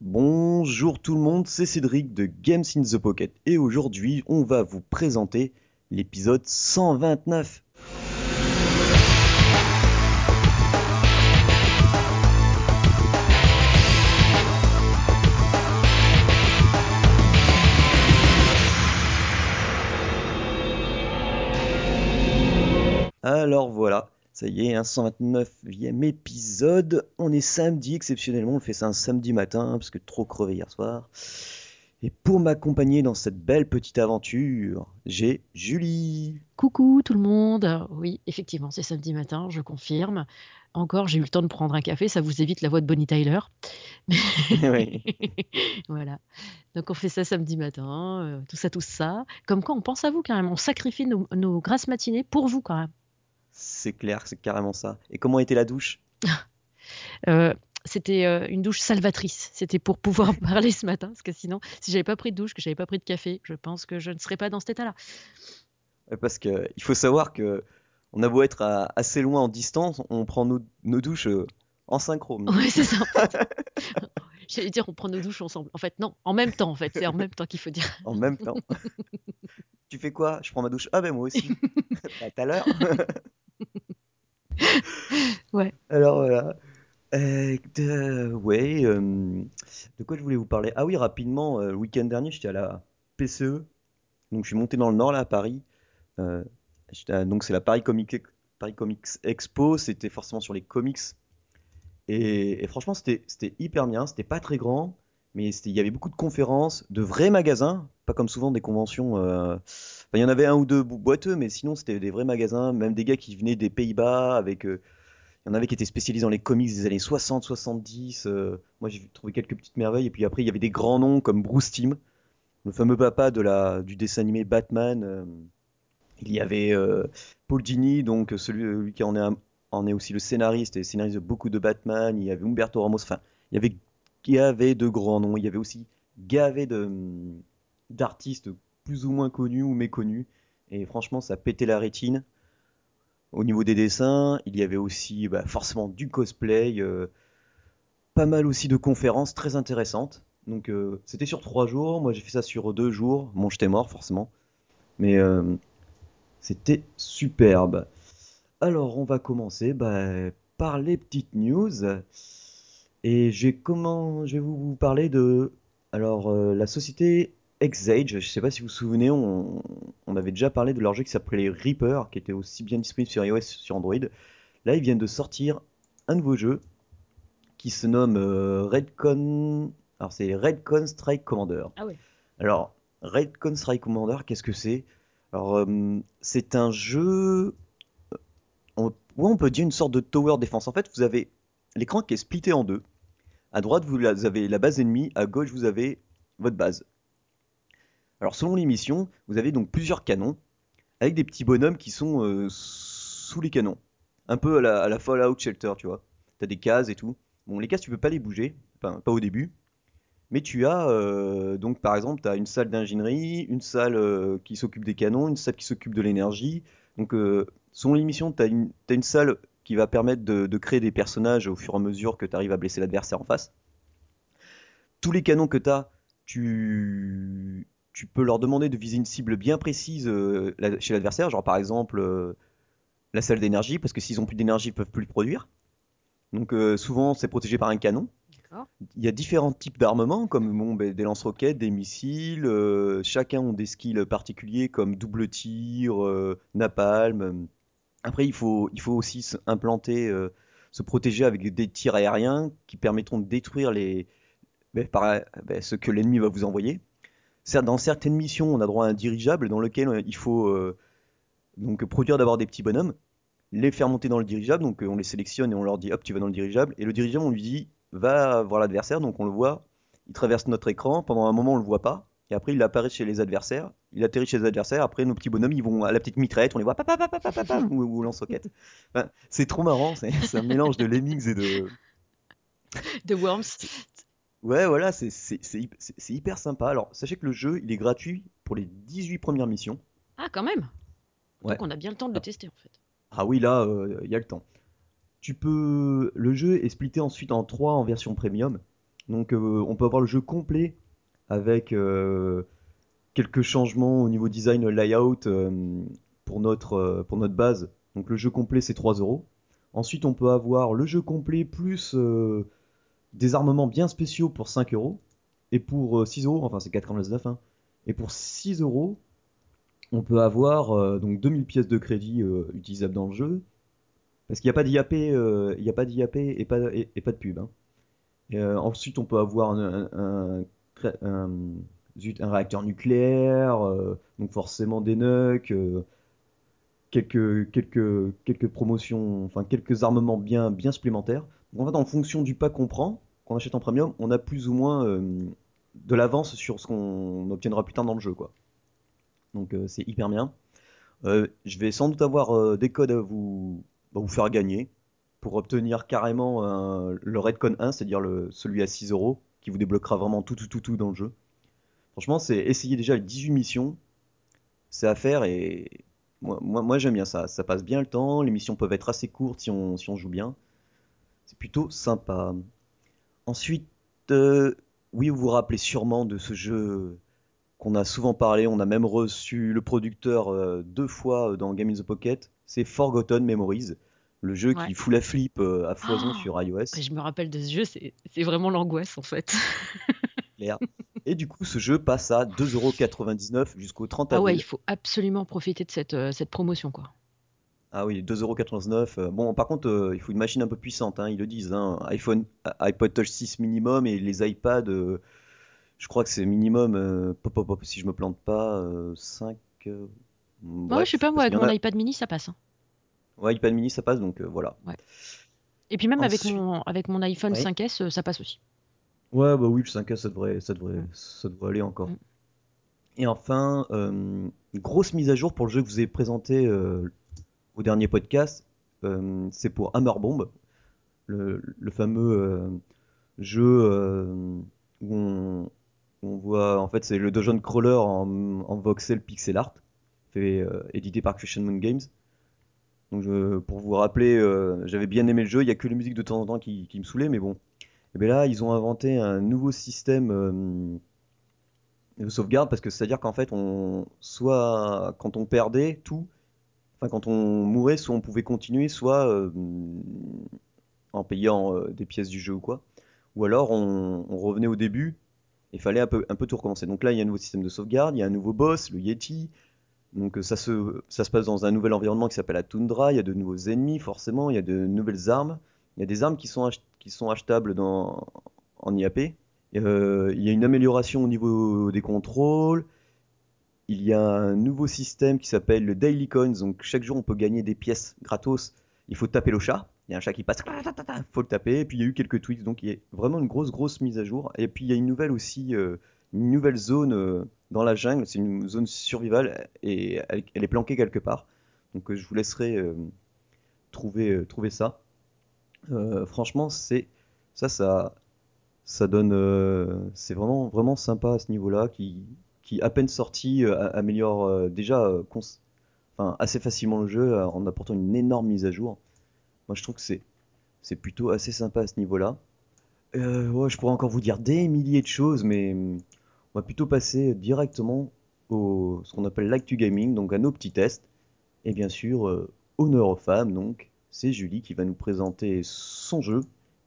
Bonjour tout le monde, c'est Cédric de Games in the Pocket et aujourd'hui on va vous présenter l'épisode 129. Alors voilà, ça y est, un 129e épisode. On est samedi, exceptionnellement, on fait ça un samedi matin, parce que trop crevé hier soir. Et pour m'accompagner dans cette belle petite aventure, j'ai Julie. Coucou tout le monde. Oui, effectivement, c'est samedi matin, je confirme. Encore, j'ai eu le temps de prendre un café, ça vous évite la voix de Bonnie Tyler. Oui. voilà. Donc on fait ça samedi matin, euh, tout ça, tout ça. Comme quoi, on pense à vous quand même. On sacrifie nos, nos grasses matinées pour vous quand même. C'est clair, c'est carrément ça. Et comment était la douche? Euh, c'était euh, une douche salvatrice. C'était pour pouvoir parler ce matin, parce que sinon, si j'avais pas pris de douche, que j'avais pas pris de café, je pense que je ne serais pas dans cet état-là. Parce que il faut savoir que on a beau être à- assez loin en distance, on prend nos, nos douches euh, en synchrone. Ouais, c'est ça. J'allais dire, on prend nos douches ensemble. En fait, non, en même temps, en fait. C'est en même temps qu'il faut dire. En même temps. tu fais quoi? Je prends ma douche. Ah ben moi aussi. À tout à l'heure. Ouais. Alors voilà. Euh, de... Ouais. euh, De quoi je voulais vous parler? Ah oui, rapidement. euh, le week-end dernier, j'étais à la PCE. Donc je suis monté dans le nord là à Paris. Donc c'est la Paris Comic... Paris Comics Expo. C'était forcément sur les comics. Et, et franchement, c'était hyper bien. C'était pas très grand, mais il y avait beaucoup de conférences, de vrais magasins, pas comme souvent des conventions. Il y en avait un ou deux bo- boiteux, mais sinon c'était des vrais magasins, même des gars qui venaient des Pays-Bas avec. euh, il y en avait qui étaient spécialisés dans les comics des années 60, 70. euh, moi, j'ai trouvé quelques petites merveilles. Et puis après, il y avait des grands noms comme Bruce Timm, le fameux papa de la, du dessin animé Batman. euh, il y avait Paul Dini, donc celui, lui qui en est, en est aussi le scénariste et scénariste de beaucoup de Batman. Il y avait Humberto Ramos. Enfin, il y avait gavé de grands noms. Il y avait aussi gavé de d'artistes ou moins connus ou méconnus. Et franchement, ça pétait la rétine. Au niveau des dessins, il y avait aussi bah, forcément du cosplay, euh, pas mal aussi de conférences très intéressantes. Donc euh, c'était sur trois jours, moi j'ai fait ça sur deux jours. Bon, j'étais mort forcément, mais euh, c'était superbe. Alors on va commencer bah, par les petites news. Et j'ai comment je vais vous, parler de alors la société Xage. Je sais pas si vous vous souvenez, on, on avait déjà parlé de leur jeu qui s'appelait Reaper, qui était aussi bien disponible sur iOS que sur Android. Là, ils viennent de sortir un nouveau jeu qui se nomme euh, Redcon. Alors c'est Redcon Strike Commander. Ah ouais. Alors Redcon Strike Commander, qu'est-ce que c'est? Alors euh, c'est un jeu on, ouais, on peut dire une sorte de tower défense. En fait, vous avez l'écran qui est splitté en deux. À droite, vous avez la base ennemie. À gauche, vous avez votre base. Alors, selon les missions, vous avez donc plusieurs canons avec des petits bonhommes qui sont euh, sous les canons. Un peu à la, à Fallout Shelter, tu vois. T'as des cases et tout. Bon, les cases, tu peux pas les bouger. Pas au début. Mais tu as, euh, donc par exemple, tu as une salle d'ingénierie, une salle euh, qui s'occupe des canons, une salle qui s'occupe de l'énergie. Donc, selon l'émission, tu as une salle qui va permettre de, de créer des personnages au fur et à mesure que tu arrives à blesser l'adversaire en face. Tous les canons que tu as, tu, tu peux leur demander de viser une cible bien précise euh, la- chez l'adversaire, genre par exemple euh, la salle d'énergie, parce que s'ils ont plus d'énergie, ils peuvent plus le produire. Donc euh, souvent, c'est protégé par un canon. Il y a différents types d'armements, comme bon, ben, des lance-roquettes, des missiles. chacun ont des skills particuliers, comme double tir, napalm. Après, il faut, il faut aussi se- implanter, se protéger avec des tirs aériens qui permettront de détruire les, ben, par- ben, ce que l'ennemi va vous envoyer. Dans certaines missions, on a droit à un dirigeable dans lequel euh, il faut euh, donc produire d'abord des petits bonhommes, les faire monter dans le dirigeable. Donc, euh, on les sélectionne et on leur dit hop, tu vas dans le dirigeable. Et le dirigeable, on lui dit va voir l'adversaire. Donc, on le voit, il traverse notre écran. Pendant un moment, on le voit pas. Et après, il apparaît chez les adversaires. Il atterrit chez les adversaires. Après, nos petits bonhommes, ils vont à la petite mitraillette. On les voit papa, papa, papa, ou, ou lance-roquette. Enfin, c'est trop marrant. C'est un mélange de lemmings et de. Worms. Ouais, voilà, c'est c'est- c'est hy- c'est- c'est hyper sympa. Alors, sachez que le jeu, il est gratuit pour les 18 premières missions. Ah, quand même. Ouais. Donc on a bien le temps de le tester en fait. Ah oui, là, euh, il y a le temps. Tu peux. Le jeu est splitté ensuite en trois en version premium. Donc euh, on peut avoir le jeu complet avec euh, quelques changements au niveau design layout pour, notre, pour notre base. Donc le jeu complet c'est 3 euros. Ensuite on peut avoir le jeu complet plus euh, des armements bien spéciaux pour 5 euros. Et pour euh, 6 euros, enfin c'est 4,99 hein. Et pour 6 euros, on peut avoir euh, donc 2000 pièces de crédit euh, utilisables dans le jeu. Parce qu'il n'y a pas d'IAP, euh, n'y a pas d'IAP et pas, et, pas de pub. hein. Euh, ensuite, on peut avoir un, un- réacteur nucléaire, euh, donc forcément des nucs, euh, quelques, quelques, quelques promotions, enfin quelques armements bien, bien supplémentaires. Donc, en fait, en fonction du pack qu'on prend, qu'on achète en premium, on a plus ou moins euh, de l'avance sur ce qu'on obtiendra plus tard dans le jeu, quoi. Donc euh, c'est hyper bien. Euh, je vais sans doute avoir des codes à vous, faire gagner pour obtenir carrément le Redcon 1, c'est-à-dire celui à 6 euros, qui vous débloquera vraiment tout, tout, tout, tout dans le jeu. Franchement, c'est essayer déjà les 18 missions, c'est à faire et moi, j'aime bien ça. Ça passe bien le temps, les missions peuvent être assez courtes si on joue bien. C'est plutôt sympa. Ensuite, euh, oui, vous vous rappelez sûrement de ce jeu qu'on a souvent parlé, on a même reçu le producteur euh, deux fois euh, dans Game in the Pocket, c'est Forgotten Memories, le jeu Ouais. qui fout la flip euh, à foison Oh sur iOS. Je me rappelle de ce jeu, c'est vraiment l'angoisse en fait. Et du coup, ce jeu passe à 2,99€ jusqu'au 30 Ah ouais, il avril. faut absolument profiter de cette, cette promotion quoi. Ah oui, 2,99€. euh, Bon, par contre, euh, il faut une machine un peu puissante, hein, ils le disent. Hein. iPhone, iPod Touch 6 minimum et les iPads, euh, je crois que c'est minimum, euh, pop, pop, pop, si je me plante pas, euh, 5. euh, Ouais, je sais bref, pas, moi avec mon a. iPad mini ça passe. hein. Ouais, iPad mini, ça passe, donc euh, voilà. Ouais. Et puis même avec mon, avec mon iPhone oui. 5S, euh, ça passe aussi. Ouais, bah oui, le 5S, ça devrait, ça devrait, ça devrait aller encore. Mm. Et enfin, euh, grosse mise à jour pour le jeu que je vous ai présenté euh, au dernier podcast. Euh, c'est pour Hammer Bomb, le, fameux euh, jeu euh, où on, voit, en fait, c'est le dungeon crawler en, voxel pixel art, fait, édité par Christian Moon Games. Donc, pour vous rappeler, j'avais bien aimé le jeu. Il y a que les musiques de temps en temps qui, me saoulaient, mais bon. Et bien là, ils ont inventé un nouveau système de sauvegarde parce que c'est-à-dire qu'en fait, on, soit quand on perdait tout, enfin quand on mourait, soit on pouvait continuer, soit euh, en payant euh, des pièces du jeu ou quoi, ou alors on, revenait au début et fallait un peu, un peu tout recommencer. Donc là, il y a un nouveau système de sauvegarde, il y a un nouveau boss, le Yeti. Donc euh, ça se, ça se passe dans un nouvel environnement qui s'appelle la toundra, il y a de nouveaux ennemis forcément, il y a de nouvelles armes, il y a des armes qui sont, qui sont achetables dans, en IAP. Il y a une amélioration au niveau des contrôles, il y a un nouveau système qui s'appelle le Daily Coins, donc chaque jour on peut gagner des pièces gratos, il faut taper le chat, il y a un chat qui passe, il faut le taper, et puis il y a eu quelques tweets, donc il y a vraiment une grosse grosse mise à jour, et puis il y a une nouvelle aussi, euh, une nouvelle zone euh, dans la jungle, c'est une zone survival, et elle, est planquée quelque part, donc euh, je vous laisserai trouver, ça. Franchement, c'est ça, ça, donne, c'est vraiment, vraiment sympa à ce niveau-là, qui, qui à peine sorti euh, améliore euh, déjà euh, assez facilement le jeu en apportant une énorme mise à jour. Moi, je trouve que c'est, plutôt assez sympa à ce niveau-là. Je pourrais encore vous dire des milliers de choses, mais on va plutôt passer directement au ce qu'on appelle l'actu gaming, donc à nos petits tests. Et bien sûr, honneur aux femmes, donc c'est Julie qui va nous présenter son jeu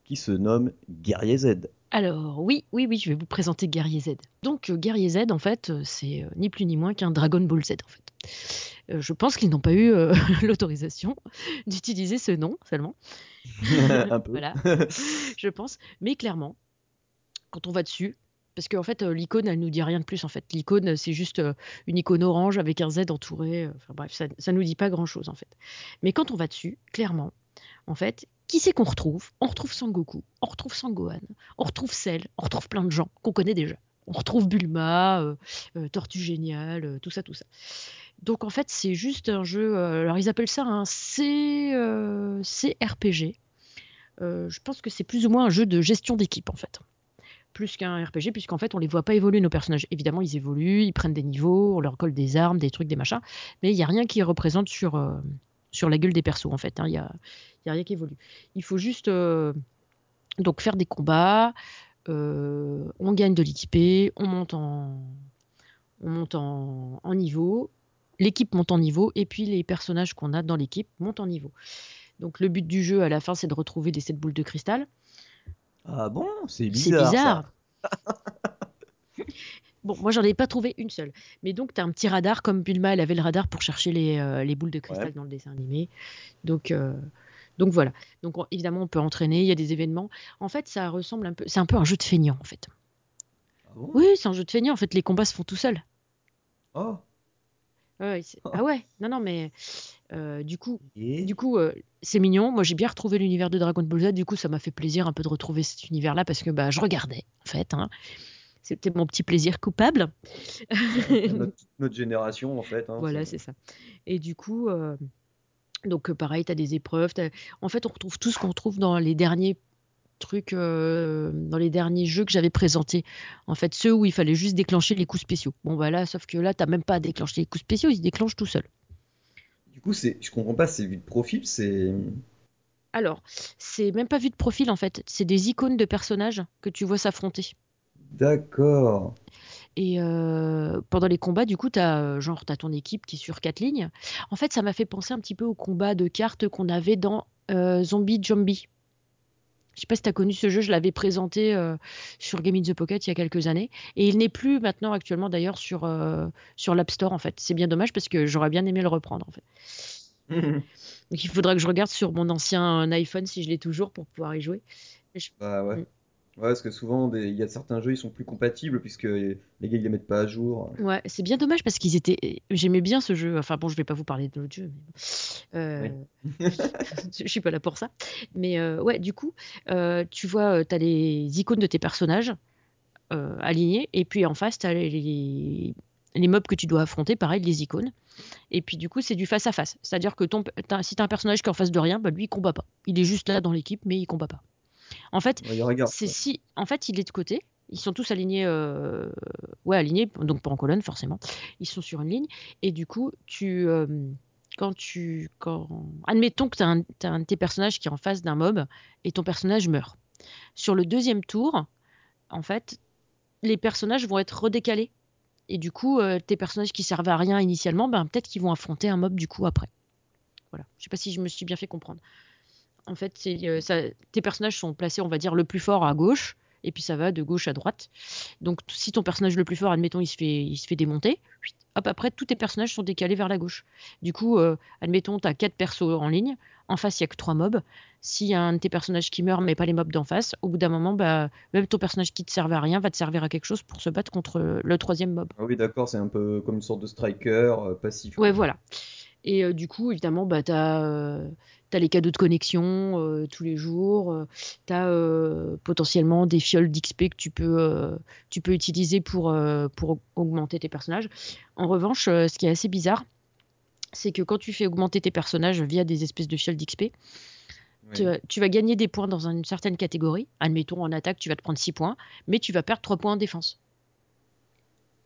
qui se nomme Guerrier Z. Alors oui, oui, oui, je vais vous présenter Guerrier Z. Donc euh, Guerrier Z, en fait, euh, c'est euh, ni plus ni moins qu'un Dragon Ball Z, en fait. Euh, je pense qu'ils n'ont pas eu euh, l'autorisation d'utiliser ce nom seulement. Un peu. Voilà, je pense. Mais clairement, quand on va dessus, parce qu'en fait, l'icône, elle nous dit rien de plus, en fait. L'icône, c'est juste une icône orange avec un Z entouré. Enfin bref, ça, ça nous dit pas grand-chose, en fait. Mais quand on va dessus, clairement, en fait, qui c'est qu'on retrouve? On retrouve Sangoku, on retrouve Sangohan, on retrouve Cell, on retrouve plein de gens qu'on connaît déjà. On retrouve Bulma, euh, euh, Tortue Géniale, euh, tout ça, tout ça. Donc en fait, c'est juste un jeu. alors ils appellent ça un C, CRPG. Je pense que c'est plus ou moins un jeu de gestion d'équipe en fait. Plus qu'un RPG, puisqu'en fait on les voit pas évoluer nos personnages. Évidemment, ils évoluent, ils prennent des niveaux, on leur colle des armes, des trucs, des machins, mais il n'y a rien qui représente sur, la gueule des persos en fait. hein. Il a, il y a rien qui évolue. Il faut juste euh, donc faire des combats, on gagne de l'XP, on monte en, on monte en, en niveau, l'équipe monte en niveau, et puis les personnages qu'on a dans l'équipe montent en niveau. Donc le but du jeu à la fin, c'est de retrouver des 7 boules de cristal. Ah bon? C'est bizarre. C'est bizarre. bon, moi j'en ai pas trouvé une seule. Mais donc tu as un petit radar, comme Bulma, elle avait le radar pour chercher les, euh, les boules de cristal dans le dessin animé. Donc. Euh, donc voilà. Donc évidemment, on peut entraîner, il y a des événements. En fait, ça ressemble un peu. C'est un peu un jeu de feignant, en fait. Ah bon? Oui, c'est un jeu de feignant. En fait, les combats se font tout seuls. Oh ah ouais, non, non, mais euh, du coup, du coup, euh, c'est mignon. Moi, j'ai bien retrouvé l'univers de Dragon Ball Z. Du coup, ça m'a fait plaisir un peu de retrouver cet univers-là parce que bah, je regardais, en fait. hein. C'était mon petit plaisir coupable. notre, notre génération, en fait. hein, Voilà, c'est- c'est ça. Et du coup, euh, donc euh, pareil, tu as des épreuves. En fait, on retrouve tout ce qu'on retrouve dans les derniers trucs, euh, dans les derniers jeux que j'avais présentés. En fait, ceux où il fallait juste déclencher les coups spéciaux. Bon, bah là, sauf que là, t'as même pas à déclencher les coups spéciaux, ils se déclenchent tout seuls. Du coup, c'est, je comprends pas, c'est vu de profil, c'est. Alors, c'est même pas vu de profil en fait, c'est des icônes de personnages que tu vois s'affronter. D'accord. Et euh, pendant les combats, du coup, t'as genre t'as ton équipe qui est sur quatre lignes. En fait, ça m'a fait penser un petit peu au combat de cartes qu'on avait dans euh, Zombie Zombie. Je sais pas si tu as connu ce jeu, je l'avais présenté euh, sur Game in the Pocket il y a quelques années. Et il n'est plus maintenant actuellement d'ailleurs sur, sur l'App Store en fait. C'est bien dommage parce que j'aurais bien aimé le reprendre en fait. Donc il faudra que je regarde sur mon ancien iPhone si je l'ai toujours pour pouvoir y jouer. Je- Bah ouais. Ouais, parce que souvent, des- il y a certains jeux, ils sont plus compatibles puisque les gars, ils les mettent pas à jour. Ouais, c'est bien dommage parce qu'ils étaient. J'aimais bien ce jeu. Enfin bon, je vais pas vous parler de l'autre jeu. Mais... Euh... je suis pas là pour ça. Mais euh, ouais, du coup, euh, tu vois, tu as les icônes de tes personnages euh, alignés et puis en face, tu as les, les, les mobs que tu dois affronter, pareil, les icônes. Et puis du coup, c'est du face à face. C'est-à-dire que ton, si tu as un personnage qui est en face de rien, bah, lui, il combat pas. Il est juste là dans l'équipe, mais il combat pas. En fait, c'est si. En fait, il est de côté. Ils sont tous alignés, euh, ouais, alignés, donc pas en colonne forcément. Ils sont sur une ligne. Et du coup, tu, euh, quand tu, quand, admettons que tu as, un t'as un de tes personnages qui est en face d'un mob et ton personnage meurt. Sur le deuxième tour, en fait, les personnages vont être redécalés. Et du coup, euh, tes personnages qui servent à rien initialement, ben, peut-être qu'ils vont affronter un mob du coup après. Voilà. Je sais pas si je me suis bien fait comprendre. En fait, euh, ça, tes personnages sont placés, on va dire, le plus fort à gauche, et puis ça va de gauche à droite. Donc, si ton personnage le plus fort, admettons, il se fait, il se fait démonter, hop, après, tous tes personnages sont décalés vers la gauche. Du coup, euh, admettons, tu as quatre persos en ligne, en face, il y a que trois mobs. S'il y a un de tes personnages qui meurt, mais pas les mobs d'en face, au bout d'un moment, bah, même ton personnage qui te servait à rien va te servir à quelque chose pour se battre contre le troisième mob. Ah oui, d'accord, c'est un peu comme une sorte de striker euh, passif. Ouais, voilà. Et euh, du coup, évidemment, bah, tu as, les cadeaux de connexion euh, tous les jours. tu as potentiellement des fioles d'XP que tu peux, euh, tu peux utiliser pour, euh, pour augmenter tes personnages. En revanche, euh, ce qui est assez bizarre, c'est que quand tu fais augmenter tes personnages via des espèces de fioles d'XP, Oui. tu, vas- tu vas gagner des points dans une certaine catégorie. Admettons, en attaque, tu vas te prendre 6 points, mais tu vas perdre 3 points en défense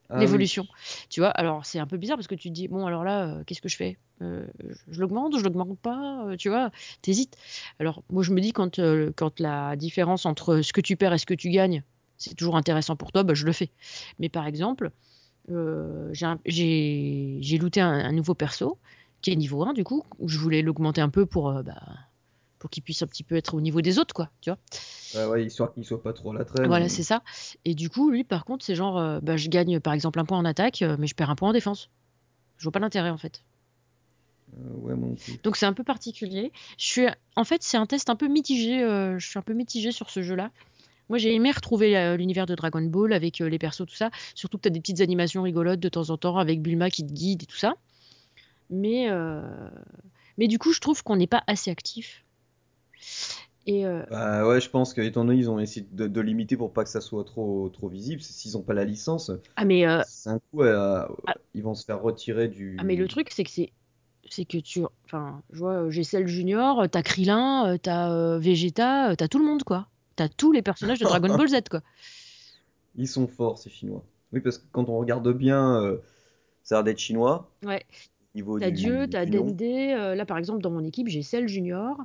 Ah l'évolution. Tu vois, alors c'est un peu bizarre parce que tu te dis, bon, alors là, euh, qu'est-ce que je fais? Euh, Je, l'augmente ou je l'augmente pas? Euh, Tu vois, t'hésites. Alors, moi, je me dis, quand, quand la différence entre ce que tu perds et ce que tu gagnes, c'est toujours intéressant pour toi, bah, je le fais. Mais par exemple, j'ai looté un, un nouveau perso qui est niveau 1, du coup, je voulais l'augmenter un peu pour, bah, pour qu'il puisse un petit peu être au niveau des autres, quoi, tu vois. Ouais, ouais, histoire qu'il soit pas trop à la traîne. Voilà, c'est ça. Et du coup, lui, par contre, c'est genre, euh, bah, je gagne par exemple un point en attaque, euh, mais je perds un point en défense. Je vois pas l'intérêt en fait. Euh, ouais, mon. Donc c'est un peu particulier. Je suis, en fait, c'est un test un peu mitigé. euh, je suis un peu mitigé sur ce jeu-là. Moi, j'ai aimé retrouver l'univers de Dragon Ball avec les persos, tout ça. Surtout que tu as des petites animations rigolotes de temps en temps avec Bulma qui te guide et tout ça. Mais, euh, mais du coup, je trouve qu'on n'est pas assez actif. Et euh, Bah ouais, je pense qu'étant donné ils ont essayé de, de limiter pour pas que ça soit trop, trop visible, s'ils ont pas la licence, ah mais euh, c'est un coup, euh, Ah. ils vont se faire retirer du. Ah mais le truc c'est que c'est c'est que tu enfin je vois j'ai Cell Junior, t'as Krillin, t'as Vegeta, t'as tout le monde quoi. T'as tous les personnages de Dragon Ball Z quoi. Ils sont forts ces Chinois. Oui, parce que quand on regarde bien, ça a l'air d'être chinois. Ouais. T'as Dieu, t'as. Dende. là par exemple dans mon équipe j'ai Cell Junior,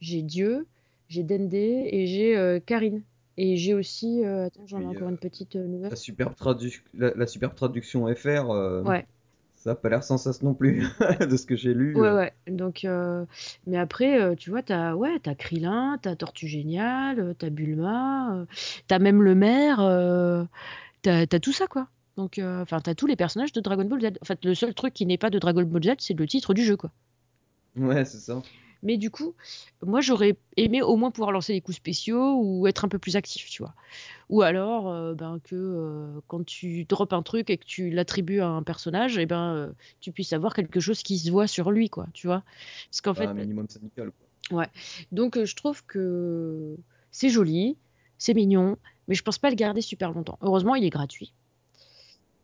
j'ai Dieu, j'ai Dende et j'ai euh, Karine. Et j'ai aussi. euh, attends, j'en ai encore une petite euh, nouvelle. La superbe, tradu- la, la superbe traduction FR, Ouais. ça a pas l'air sans sas non plus, de ce que j'ai lu. Ouais, ouais. Donc, euh, mais après, euh, tu vois, t'as ouais, t'as Krillin, t'as Tortue Géniale, euh, t'as Bulma, t'as même le maire, t'as tout ça, quoi. Donc, enfin, t'as tous les personnages de Dragon Ball Z. En fait, le seul truc qui n'est pas de Dragon Ball Z, c'est le titre du jeu, quoi. Ouais, c'est ça. Mais du coup, moi, j'aurais aimé au moins pouvoir lancer des coups spéciaux ou être un peu plus actif, tu vois. Ou alors, euh, ben, que euh, quand tu drops un truc et que tu l'attribues à un personnage, et ben, euh, tu puisses avoir quelque chose qui se voit sur lui, quoi, tu vois. Parce qu'en Pas fait, un minimum syndical, quoi. donc euh, je trouve que c'est joli, c'est mignon, mais je pense pas le garder super longtemps. Heureusement, il est gratuit.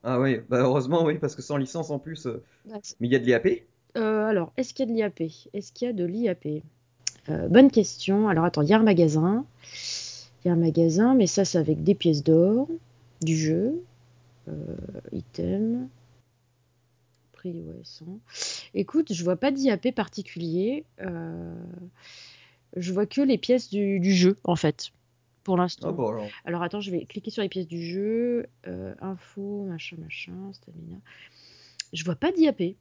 Ah oui, bah heureusement, oui, parce que sans licence en plus. euh, Mais il y a de l'IAP? Euh, alors, est-ce qu'il y a de l'IAP Est-ce qu'il y a de l'IAP Euh, Bonne question. Alors, attends, il y a un magasin. Il y a un magasin, mais ça, c'est avec des pièces d'or du jeu. Euh, item. Prix, ouais, 100. Écoute, je vois pas d'IAP particulier. Euh, je vois que les pièces du, du jeu, en fait, pour l'instant. Ah bon, alors. Alors attends, je vais cliquer sur les pièces du jeu. Euh, info, machin, machin, stamina. Je vois pas d'IAP.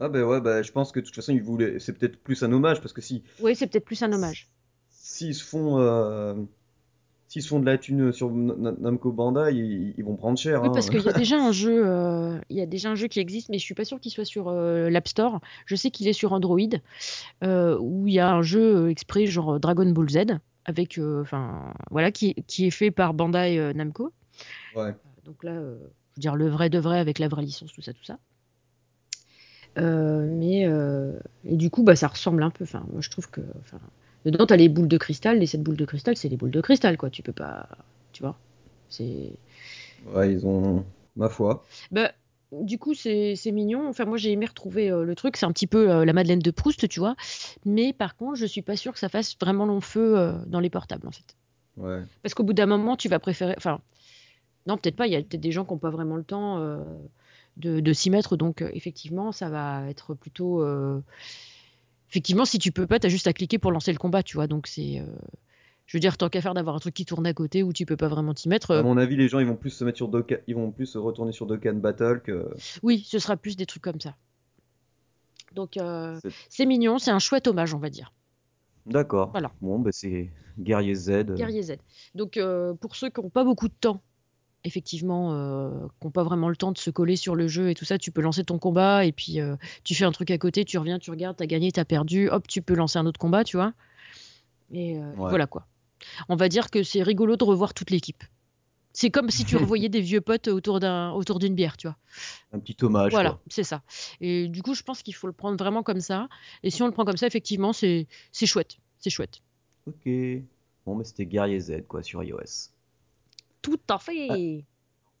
Ah bah ouais, bah je pense que de toute façon, ils voulaient... c'est peut-être plus un hommage, parce que si Oui, c'est peut-être plus un hommage. s'ils se font euh, s'ils se font de la thune sur Namco Bandai, ils, ils vont prendre cher. Oui, hein. parce qu'il y a déjà un jeu, euh, il y a déjà un jeu qui existe, mais je suis pas sûre qu'il soit sur euh, l'App Store. Je sais qu'il est sur Android, euh, où il y a un jeu exprès genre Dragon Ball Z, avec, enfin, voilà, qui, qui est fait par Bandai Namco. Ouais. Donc là, je veux dire le vrai de vrai avec la vraie licence, tout ça, tout ça. Euh, mais euh, et du coup, bah, ça ressemble un peu. Enfin, moi, je trouve que, enfin, dedans, t'as les boules de cristal. Les sept boules de cristal, c'est les boules de cristal, quoi. Tu peux pas, tu vois. C'est Ouais, ils ont ma foi. Bah, du coup, c'est mignon. Enfin, moi, j'ai aimé retrouver euh, le truc. C'est un petit peu euh, la Madeleine de Proust, tu vois. Mais par contre, je suis pas sûre que ça fasse vraiment long feu euh, dans les portables, en fait. Ouais. Parce qu'au bout d'un moment, tu vas préférer. Enfin, non, peut-être pas. Il y a peut-être des gens qui n'ont pas vraiment le temps de, de s'y mettre. Donc, euh, effectivement, ça va être plutôt. euh, Effectivement, si tu peux pas, tu as juste à cliquer pour lancer le combat, tu vois. Donc, c'est. euh, Je veux dire, tant qu'à faire d'avoir un truc qui tourne à côté où tu peux pas vraiment t'y mettre. À mon avis, les gens ils vont plus se mettre sur Dokkan, ils vont plus se retourner sur Dokkan Battle que. Oui, ce sera plus des trucs comme ça. Donc, euh, C'est- mignon, c'est un chouette hommage, on va dire. D'accord. Voilà. Bon, bah c'est Guerrier Z. Guerrier Z. Donc, euh, pour ceux qui n'ont pas beaucoup de temps, effectivement, euh, qui n'ont pas vraiment le temps de se coller sur le jeu et tout ça, tu peux lancer ton combat et puis euh, tu fais un truc à côté, tu reviens, tu regardes, t'as gagné, t'as perdu, hop, tu peux lancer un autre combat, tu vois. Et euh, Ouais. voilà quoi. On va dire que c'est rigolo de revoir toute l'équipe. C'est comme si tu revoyais des vieux potes autour d'un autour d'une bière, tu vois. Un petit hommage. Voilà, c'est ça. Et du coup, je pense qu'il faut le prendre vraiment comme ça. Et si on le prend comme ça, effectivement, c'est chouette. C'est chouette. Ok. Bon, bah c'était Guerrier Z, quoi, sur iOS. Tout à fait.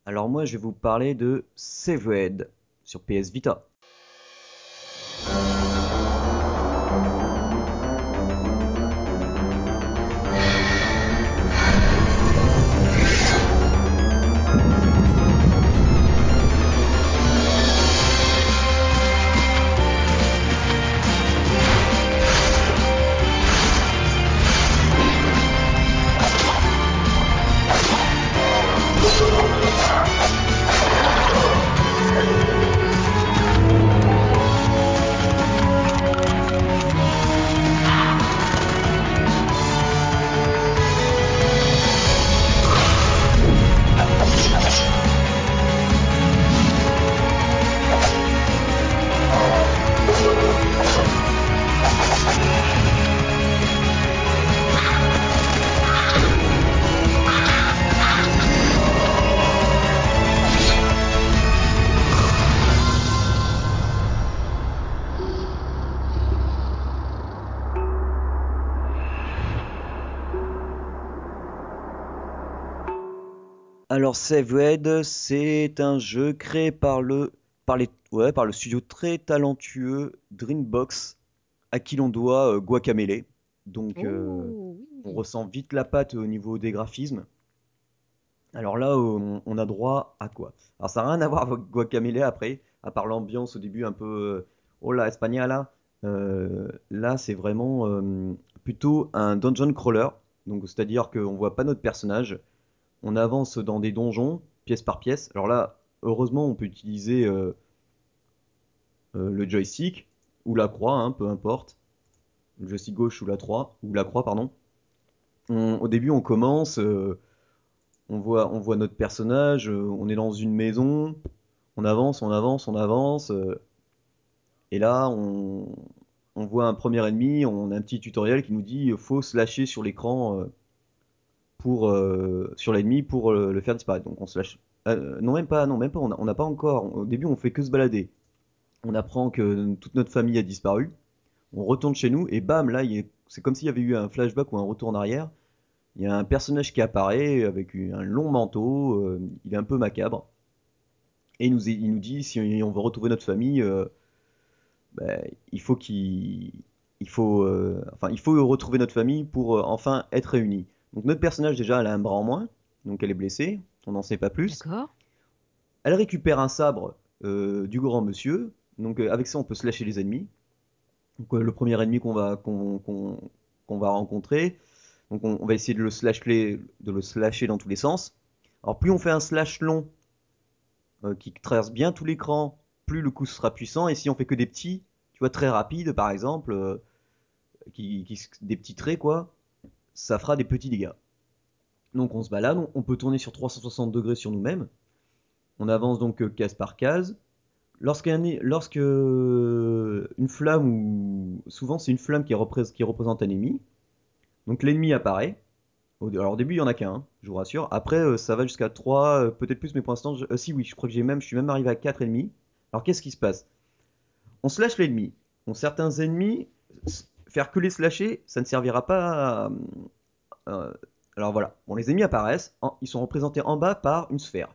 Alors moi, je vais vous parler de Severed sur PS Vita. Alors Severed, c'est un jeu créé par le, par les, ouais, par le studio très talentueux Dreambox, à qui l'on doit euh, Guacamelee. Donc euh, Oh, on ressent vite la patte au niveau des graphismes. Alors là, on, on a droit à quoi? Alors ça n'a rien à voir avec Guacamelee après, à part l'ambiance au début un peu, euh, oh là. Euh, là, c'est vraiment euh, plutôt un dungeon crawler Donc c'est-à-dire qu'on voit pas notre personnage, on avance dans des donjons, pièce par pièce. Alors là, heureusement, on peut utiliser euh, euh, le joystick ou la croix, hein, peu importe. Le joystick gauche ou la, 3, ou la croix, pardon. On- au début, on commence, euh, on, voit, notre personnage, on est dans une maison, on avance, on avance, on avance. et là, on, voit un premier ennemi, on a un petit tutoriel qui nous dit faut se lâcher sur l'écran euh, sur l'ennemi pour euh, le faire disparaître. Donc on se lâche. Euh, non même pas, non même pas. On n'a pas encore. Au début, on fait que se balader. On apprend que toute notre famille a disparu. On retourne chez nous et bam, là, c'est comme s'il y avait eu un flashback ou un retour en arrière. Il y a un personnage qui apparaît avec un long manteau. il est un peu macabre. Et il nous, dit si on veut retrouver notre famille, ben, il faut qu'il enfin, il faut retrouver notre famille pour enfin être réunis. Donc notre personnage déjà, elle a un bras en moins, donc elle est blessée, on n'en sait pas plus. D'accord. Elle récupère un sabre euh, du grand monsieur, donc euh, avec ça on peut slasher les ennemis. Donc euh, le premier ennemi qu'on va, qu'on, qu'on- qu'on va rencontrer, donc on, on va essayer de le, slasher, de le slasher dans tous les sens. Alors plus on fait un slash long qui traverse bien tout l'écran, plus le coup sera puissant. Et si on fait que des petits, tu vois, très rapides par exemple, qui, qui- des petits traits quoi, ça fera des petits dégâts. Donc on se balade, on, peut tourner sur 360 degrés sur nous-mêmes. On avance donc euh, case par case. Lorsqu'un, lorsque euh, une flamme ou souvent c'est une flamme qui, représente, un ennemi, donc l'ennemi apparaît. Alors au début il y en a qu'un, hein, je vous rassure. Après euh, ça va jusqu'à 3, euh, peut-être plus, mais pour l'instant, si oui, je crois que j'ai même, je suis même arrivé à 4 ennemis. Alors qu'est-ce qui se passe? On slash l'ennemi. Bon, certains ennemis, faire que les slasher, ça ne servira pas euh, alors voilà, bon, les ennemis apparaissent, en- ils sont représentés en bas par une sphère,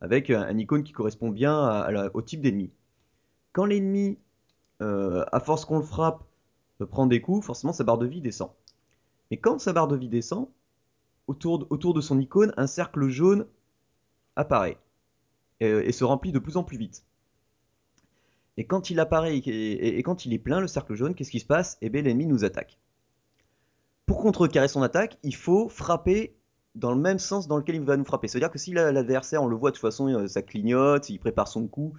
avec un, un icône qui correspond bien au type d'ennemi. Quand l'ennemi, euh, à force qu'on le frappe, euh, prend des coups, forcément sa barre de vie descend. Mais quand sa barre de vie descend, autour de, son icône, un cercle jaune apparaît et se remplit de plus en plus vite. Et quand il apparaît et, quand il est plein, le cercle jaune, qu'est-ce qui se passe? Eh bien, l'ennemi nous attaque. Pour contrecarrer son attaque, il faut frapper dans le même sens dans lequel il va nous frapper. C'est-à-dire que si la- l'adversaire, on le voit de toute façon, euh, ça clignote, il prépare son coup.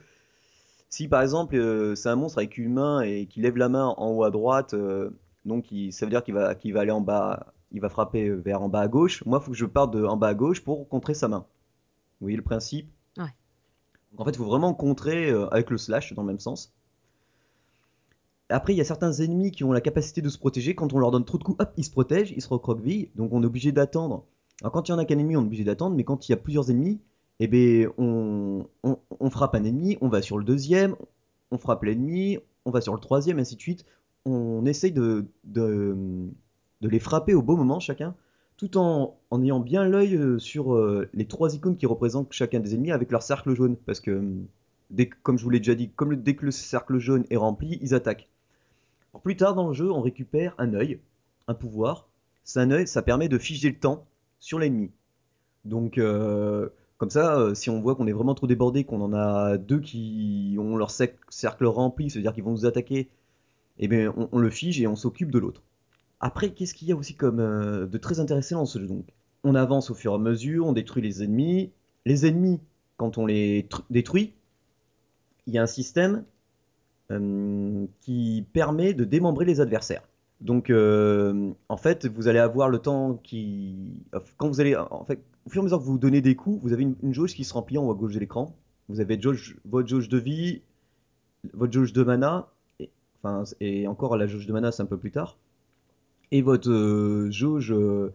Si par exemple euh, c'est un monstre avec une main et qui lève la main en haut à droite, euh, donc ça veut dire qu'il va, qu'il va aller en bas, il va frapper vers en bas à gauche. Moi, il faut que je parte de en bas à gauche pour contrer sa main. Vous voyez le principe? Donc, en fait, il faut vraiment contrer euh, avec le slash dans le même sens. Après, il y a certains ennemis qui ont la capacité de se protéger. Quand on leur donne trop de coups, hop, ils se protègent, ils se recroquevillent. Donc on est obligé d'attendre. Alors quand il y en a qu'un ennemi, on est obligé d'attendre. Mais quand il y a plusieurs ennemis, eh ben, on, frappe un ennemi, on va sur le deuxième, on frappe l'ennemi, on va sur le troisième, ainsi de suite. On essaye de, de, de les frapper au beau moment chacun, tout en, ayant bien l'œil euh, sur euh, les trois icônes qui représentent chacun des ennemis avec leur cercle jaune. Parce que, hum, que- comme je vous l'ai déjà dit, comme le- dès que le cercle jaune est rempli, ils attaquent. Plus tard dans le jeu, on récupère un œil, un pouvoir. C'est un œil, ça permet de figer le temps sur l'ennemi. Donc, euh, comme ça, si on voit qu'on est vraiment trop débordé, qu'on en a deux qui ont leur cercle rempli, c'est-à-dire qu'ils vont nous attaquer, eh bien, on le fige et on s'occupe de l'autre. Après, qu'est-ce qu'il y a aussi comme euh, de très intéressant dans ce jeu donc? On avance au fur et à mesure, on détruit les ennemis. Les ennemis, quand on les tr- détruit, il y a un système euh, qui permet de démembrer les adversaires. Donc, euh, en fait, vous allez avoir le temps qui, quand vous allez, en fait, au fur et à mesure que vous donnez des coups, vous avez une, jauge qui se remplit en haut à gauche de l'écran. Vous avez votre jauge de vie, votre jauge de mana, et, et encore la jauge de mana, c'est un peu plus tard, et votre euh, jauge, euh,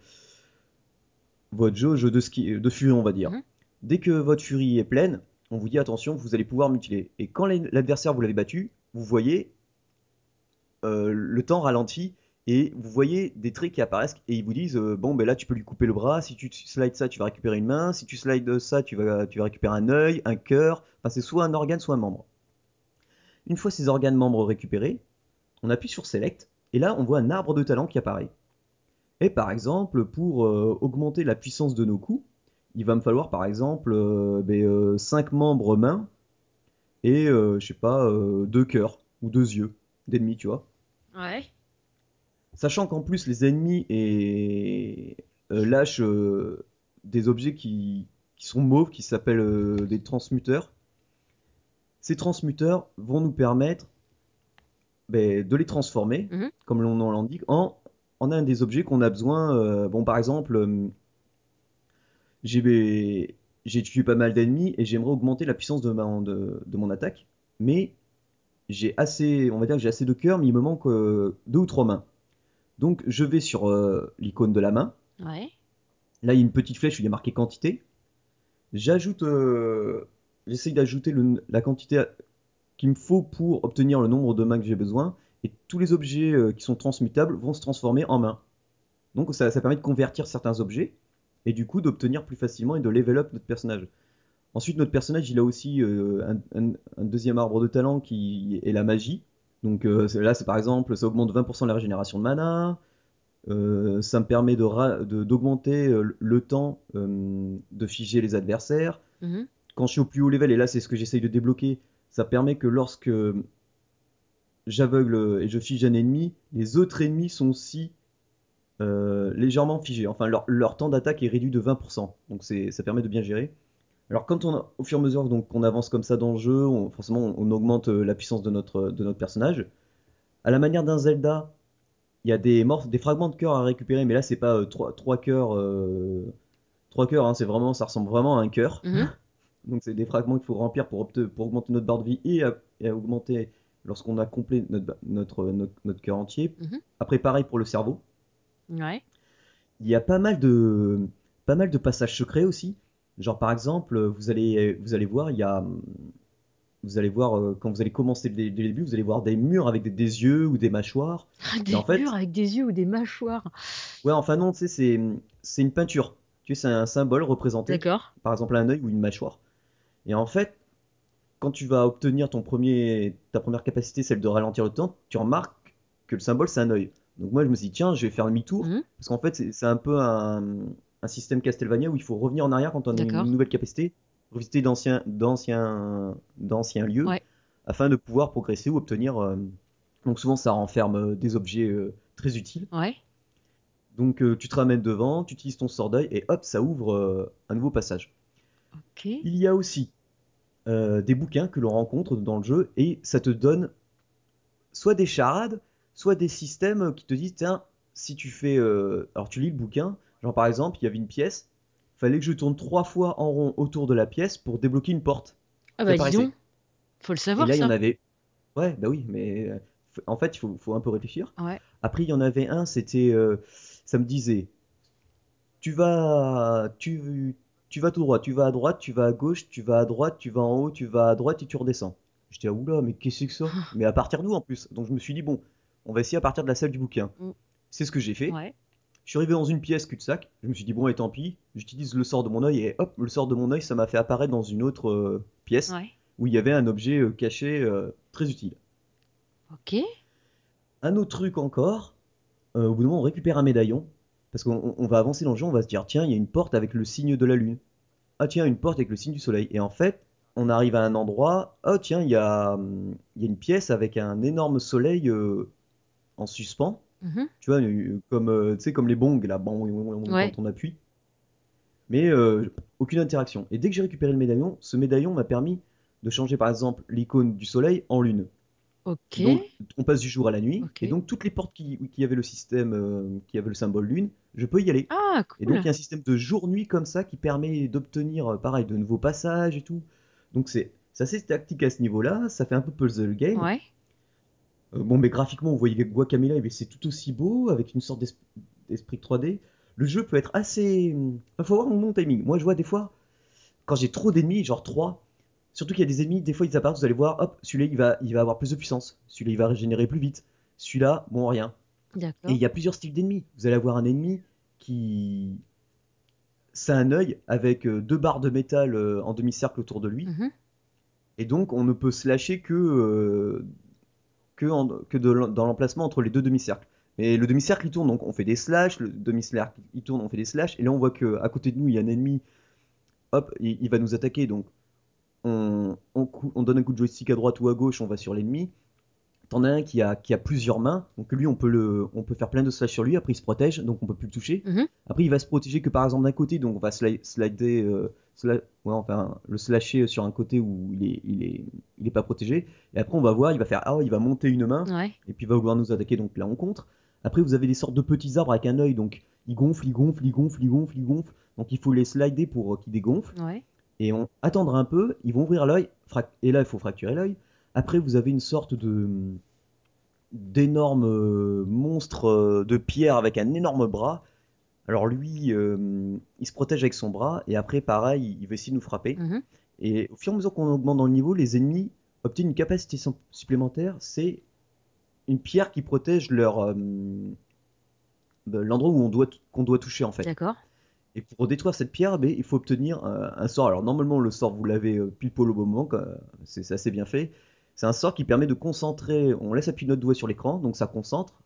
votre jauge de, ski, de furie, on va dire. Mhm. Dès que votre furie est pleine, on vous dit attention, vous allez pouvoir mutiler. Et quand l'ad- l'adversaire vous l'avez battu, vous voyez euh, le temps ralentit et vous voyez des traits qui apparaissent et ils vous disent euh, bon ben là tu peux lui couper le bras, si tu slides ça tu vas récupérer une main, si tu slides ça tu vas, tu vas récupérer un œil, un cœur, enfin c'est soit un organe soit un membre. Une fois ces organes membres récupérés, on appuie sur select et là on voit un arbre de talent qui apparaît. Et par exemple pour euh, augmenter la puissance de nos coups, il va me falloir par exemple 5 membres mains et euh, je sais pas, euh, deux cœurs ou deux yeux d'ennemis, tu vois. Ouais. Sachant qu'en plus les ennemis et, euh, lâchent euh, des objets qui, qui sont mauves, qui s'appellent euh, des transmuteurs. Ces transmuteurs vont nous permettre ben, de les transformer, Mhm. comme l'on en l'indique, en, en un des objets qu'on a besoin. euh, bon, par exemple, euh, j'ai j'ai tué pas mal d'ennemis et j'aimerais augmenter la puissance de, ma, de, de mon attaque, mais j'ai assez, on va dire que j'ai assez de cœur, mais il me manque euh, deux ou trois mains. Donc je vais sur euh, l'icône de la main. Ouais. Là, il y a une petite flèche où il y a marqué quantité. J'ajoute, euh, j'essaye d'ajouter la quantité qu'il me faut pour obtenir le nombre de mains que j'ai besoin. Et tous les objets euh, qui sont transmutables vont se transformer en mains. Donc ça, ça permet de convertir certains objets et du coup d'obtenir plus facilement et de level up notre personnage. Ensuite, notre personnage, il a aussi euh, un, un- un deuxième arbre de talent qui est la magie. Donc euh, là, c'est par exemple, ça augmente 20% la régénération de mana. Euh, ça me permet de- d'augmenter le temps de figer les adversaires. Mhm. Quand je suis au plus haut level, et là c'est ce que j'essaye de débloquer, ça permet que lorsque j'aveugle et je fige un ennemi, les autres ennemis sont aussi euh, légèrement figés. Enfin, leur, temps d'attaque est réduit de 20%. Donc ça permet de bien gérer. Alors quand on, a- au fur et à mesure donc, qu'on avance comme ça dans le jeu, forcément on, augmente euh, la puissance de notre, de notre personnage. À la manière d'un Zelda, il y a des, des fragments de cœur à récupérer, mais là c'est pas euh, trois, trois cœurs, euh, trois cœurs, hein, vraiment, ça ressemble vraiment à un cœur. Mhm. Donc c'est des fragments qu'il faut remplir pour, augmenter notre barre de vie et à, et à augmenter lorsqu'on a complet notre, ba- notre, notre, notre cœur entier. Mhm. Après pareil pour le cerveau. Ouais. Il y a pas mal de, pas mal de passages secrets aussi. Genre par exemple, vous allez, vous allez voir, il y a, vous allez voir euh, quand vous allez commencer dès, le début, vous allez voir des murs avec des, des yeux ou des mâchoires. Des en fait- murs avec des yeux ou des mâchoires. Ouais, enfin non, tu sais, c'est, c'est une peinture. Tu sais, c'est un symbole représenté. D'accord. par exemple un œil ou une mâchoire. Et en fait, quand tu vas obtenir ton premier, ta première capacité, celle de ralentir le temps, tu remarques que le symbole c'est un œil. Donc moi je me suis dit tiens, je vais faire demi-tour Mhm. parce qu'en fait c'est un peu un, un système Castlevania où il faut revenir en arrière quand on a une, nouvelle capacité, revisiter d'anciens lieux Ouais. afin de pouvoir progresser ou obtenir. euh, donc souvent ça renferme euh, des objets euh, très utiles. Ouais. Donc euh, tu te ramènes devant, tu utilises ton sort d'œil et hop ça ouvre un nouveau passage. Il y a aussi euh, des bouquins que l'on rencontre dans le jeu et ça te donne soit des charades, soit des systèmes qui te disent tiens, si tu fais. euh, alors tu lis le bouquin, genre par exemple, il y avait une pièce, fallait que je tourne trois fois en rond autour de la pièce pour débloquer une porte. Ah bah dis donc. Faut le savoir et là, il y en avait. Ouais, bah oui, mais euh, en fait, il faut, faut un peu réfléchir. Ouais. Après, il y en avait un, c'était. euh, ça me disait tu vas, tu, tu vas tout droit, tu vas à droite, tu vas à gauche, tu vas à droite, tu vas en haut, tu vas à droite et tu redescends. J'étais ah oula, mais qu'est-ce que c'est que ça? Mais à partir d'où en plus? Donc je me suis dit bon, on va essayer à partir de la salle du bouquin. Mm. C'est ce que j'ai fait. Ouais. Je suis arrivé dans une pièce cul-de-sac. Je me suis dit bon, et tant pis, j'utilise le sort de mon œil et hop, le sort de mon œil, ça m'a fait apparaître dans une autre euh, pièce Ouais. où il y avait un objet euh, caché euh, très utile. Ok. Un autre truc encore, au bout d'un moment, on récupère un médaillon. Parce qu'on on- on va avancer dans le jeu, on va se dire, tiens, il y a une porte avec le signe de la lune. Ah, tiens, une porte avec le signe du soleil. Et en fait, on arrive à un endroit, oh, tiens, il y a, hum, y a une pièce avec un énorme soleil euh, en suspens. Mhm. Tu vois, euh, comme, euh, comme les bongs, là, bon, Ouais. quand on appuie. Mais euh, aucune interaction. Et dès que j'ai récupéré le médaillon, ce médaillon m'a permis de changer, par exemple, l'icône du soleil en lune. Ok. Donc, on passe du jour à la nuit, Ok. et donc toutes les portes qui, qui avaient le système, euh, qui avaient le symbole lune, je peux y aller. Ah Et donc, cool. il y a un système de jour-nuit comme ça qui permet d'obtenir, euh, pareil, de nouveaux passages et tout. Donc, c'est assez tactique à ce niveau-là, ça fait un peu puzzle game. Ouais. Euh, bon, mais graphiquement, vous voyez Guacamele, mais c'est tout aussi beau, avec une sorte d'es- d'esprit 3D. Le jeu peut être assez. Il faut avoir mon timing. Moi, je vois des fois, quand j'ai trop d'ennemis, genre 3, surtout qu'il y a des ennemis, des fois ils apparaissent, vous allez voir, hop, celui-là il va, il va avoir plus de puissance, celui-là il va régénérer plus vite, celui-là, bon, rien. Et il y a plusieurs styles d'ennemis. Vous allez avoir un ennemi qui. C'est un œil avec euh, deux barres de métal euh, en demi-cercle autour de lui. Mhm. Et donc, on ne peut se lâcher que, euh, que, en- que de l'en- dans l'emplacement entre les deux demi-cercles. Et le demi-cercle il tourne, donc on fait des slash, le demi-cercle il tourne, on fait des slash, et là on voit que à côté de nous il y a un ennemi, hop, il, il va nous attaquer, donc on, on, donne un coup de joystick à droite ou à gauche, on va sur l'ennemi. T'en as un qui a, qui a plusieurs mains, donc lui on peut, le, on peut faire plein de slash sur lui, après il se protège, donc on peut plus le toucher. Mhm. Après il va se protéger que par exemple d'un côté, donc on va sli- slider, euh, ouais, enfin le slasher sur un côté où il est, il est, il est pas protégé. Et après on va voir, il va faire, ah il va monter une main, Ouais. et puis il va vouloir nous attaquer, donc là on contre. Après vous avez des sortes de petits arbres avec un œil, donc ils gonflent, ils gonflent, ils gonflent, ils gonflent, ils gonflent. Donc il faut les slider pour euh, qu'ils dégonflent. Ouais. Et on attendre un peu, ils vont ouvrir l'œil, et là il faut fracturer l'œil. Après vous avez une sorte de d'énorme euh, monstre euh, de pierre avec un énorme bras. Alors lui, euh, il se protège avec son bras, et après pareil, il va essayer de nous frapper. Mhm. Et au fur et à mesure qu'on augmente dans le niveau, les ennemis obtiennent une capacité su- supplémentaire, c'est une pierre qui protège leur ben, l'endroit où on doit qu'on doit toucher en fait. D'accord. Et pour détruire cette pierre, ben, il faut obtenir un, un sort. Alors normalement le sort vous l'avez euh, pile poil au bon moment, c'est assez bien fait. C'est un sort qui permet de concentrer, on laisse appuyer notre doigt sur l'écran, donc ça concentre,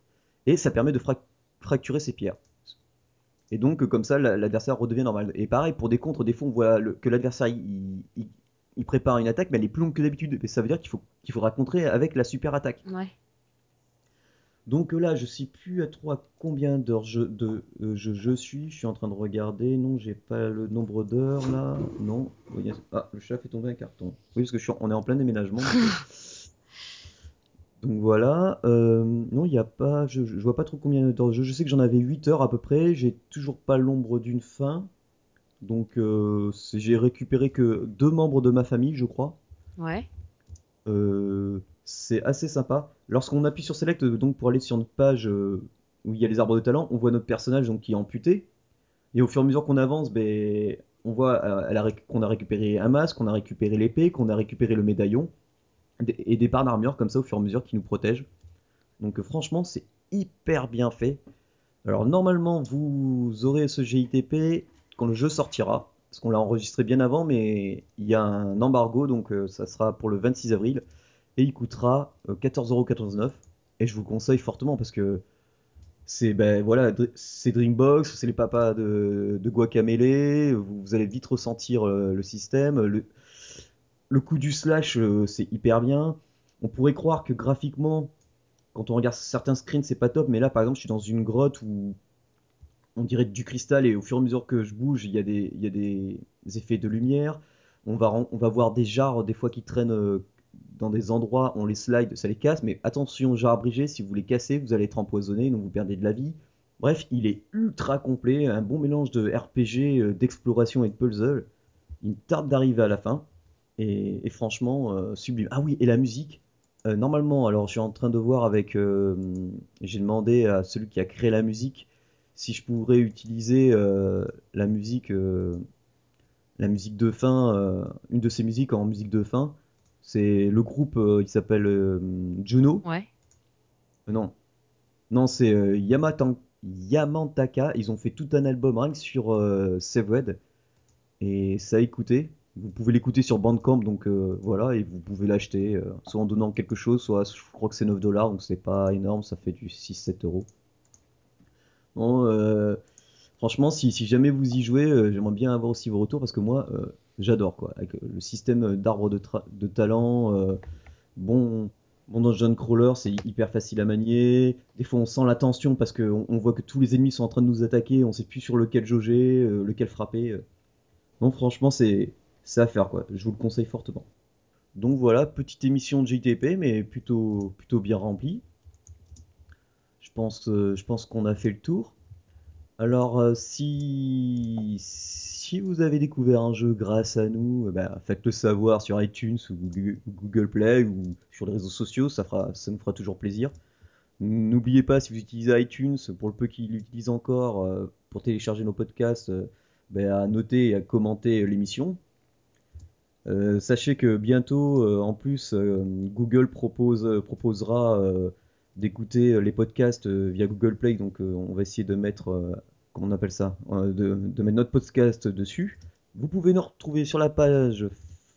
et ça permet de frac- fracturer ces pierres. Et donc euh, comme ça la- l'adversaire redevient normal. Et pareil pour des contres, des fois on voit que l'adversaire il prépare une attaque, mais elle est plus longue que d'habitude. Et ça veut dire qu'il faut qu'il faudra contrer avec la super attaque. Ouais. Donc là, je sais plus à trop à combien d'heures je, de, euh, je, je suis. Je suis en train de regarder. Non, j'ai pas le nombre d'heures là. Non. Ah, le chat fait tomber un carton. Oui, parce que je suis en- on est en plein déménagement. donc, voilà. Euh, non, il n'y a pas. Je, je vois pas trop combien d'heures de jeu. Je sais que j'en avais 8 heures à peu près. J'ai toujours pas l'ombre d'une fin. Donc euh, j'ai récupéré que deux membres de ma famille, je crois. Ouais. Euh, c'est assez sympa. Lorsqu'on appuie sur Select, euh, donc pour aller sur notre page euh, où il y a les arbres de talent, on voit notre personnage donc qui est amputé. Et au fur et à mesure qu'on avance, ben, on voit euh, qu'on a récupéré un masque, qu'on a récupéré l'épée, qu'on a récupéré le médaillon et des barres d'armure comme ça au fur et à mesure qui nous protègent. Donc franchement, c'est hyper bien fait. Alors normalement, vous aurez ce GITP quand le jeu sortira. Parce qu'on l'a enregistré bien avant, mais il y a un embargo, donc ça sera pour le 26 avril. Et il coûtera euh, 14,99€. Et je vous le conseille fortement parce que c'est ben voilà, c'est Dreambox, c'est les papas de, Guacamele. Vous, allez vite ressentir euh, le système. Le, le coup du slash, euh, c'est hyper bien. On pourrait croire que graphiquement, quand on regarde certains screens, c'est pas top, mais là, par exemple, je suis dans une grotte où on dirait du cristal et au fur et à mesure que je bouge, il y a des, effets de lumière. On va, on va voir des jarres des fois qui traînent euh, dans des endroits, on les slide, ça les casse, mais attention, jarre abrégé, si vous les cassez, vous allez être empoisonné, donc vous perdez de la vie. Bref, il est ultra complet, un bon mélange de RPG, euh, d'exploration et de puzzle. Il tarde d'arriver à la fin, et, franchement, euh, sublime. Ah oui, et la musique, euh, normalement, alors je suis en train de voir avec. J'ai demandé à celui qui a créé la musique si je pourrais utiliser la musique. la musique de fin, une de ses musiques en musique de fin. C'est le groupe, euh, il s'appelle euh, Juno. Ouais. Euh, non, non, c'est euh, Yamatan- Yamantaka. Ils ont fait tout un album rien que sur euh, Severed. Et ça a écouté. Vous pouvez l'écouter sur Bandcamp, donc euh, voilà, et vous pouvez l'acheter, euh, soit en donnant quelque chose, soit je crois que c'est 9 dollars, donc c'est pas énorme, ça fait du 6-7 euros. Bon, euh, franchement, si, si jamais vous y jouez, euh, j'aimerais bien avoir aussi vos retours parce que moi, euh, j'adore quoi. Avec euh, le système d'arbre de, talent, euh, bon, bon dungeon crawler, c'est hyper facile à manier. Des fois, on sent la tension parce qu'on on voit que tous les ennemis sont en train de nous attaquer, on sait plus sur lequel jauger, euh, lequel frapper. euh. Non, franchement, c'est à faire quoi. Je vous le conseille fortement. Donc voilà, petite émission de JTP, mais plutôt plutôt bien remplie. Je pense, euh, pense qu'on a fait le tour. Alors, euh, si, si vous avez découvert un jeu grâce à nous, eh ben, faites-le savoir sur iTunes ou Google- Play ou sur les réseaux sociaux, ça, nous fera toujours plaisir. N'oubliez pas, si vous utilisez iTunes, pour le peu qui l'utilisent encore, euh, pour télécharger nos podcasts, euh, ben, à noter et à commenter l'émission. Euh, sachez que bientôt, en plus, Google propose, proposera d'écouter les podcasts via Google Play. Donc, on va essayer de mettre, comment on appelle ça, Euh, de, de mettre notre podcast dessus. Vous pouvez nous retrouver sur la page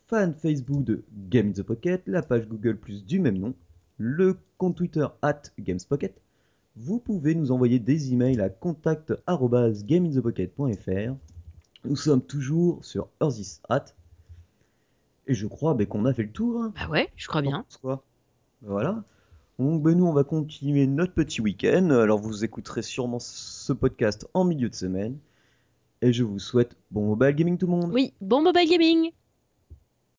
fan Facebook de Game in the Pocket, la page Google Plus du même nom, le compte Twitter at GamesPocket. Vous pouvez nous envoyer des emails à contact@gameinthepocket.fr. Nous sommes toujours sur Earthis Hat. Et je crois ben, qu'on a fait le tour. hein. Bah ouais, je crois bien. Ben Voilà. Donc ben, nous on va continuer notre petit week-end. Alors vous écouterez sûrement ce podcast en milieu de semaine. Et je vous souhaite bon mobile gaming tout le monde. Oui, bon mobile gaming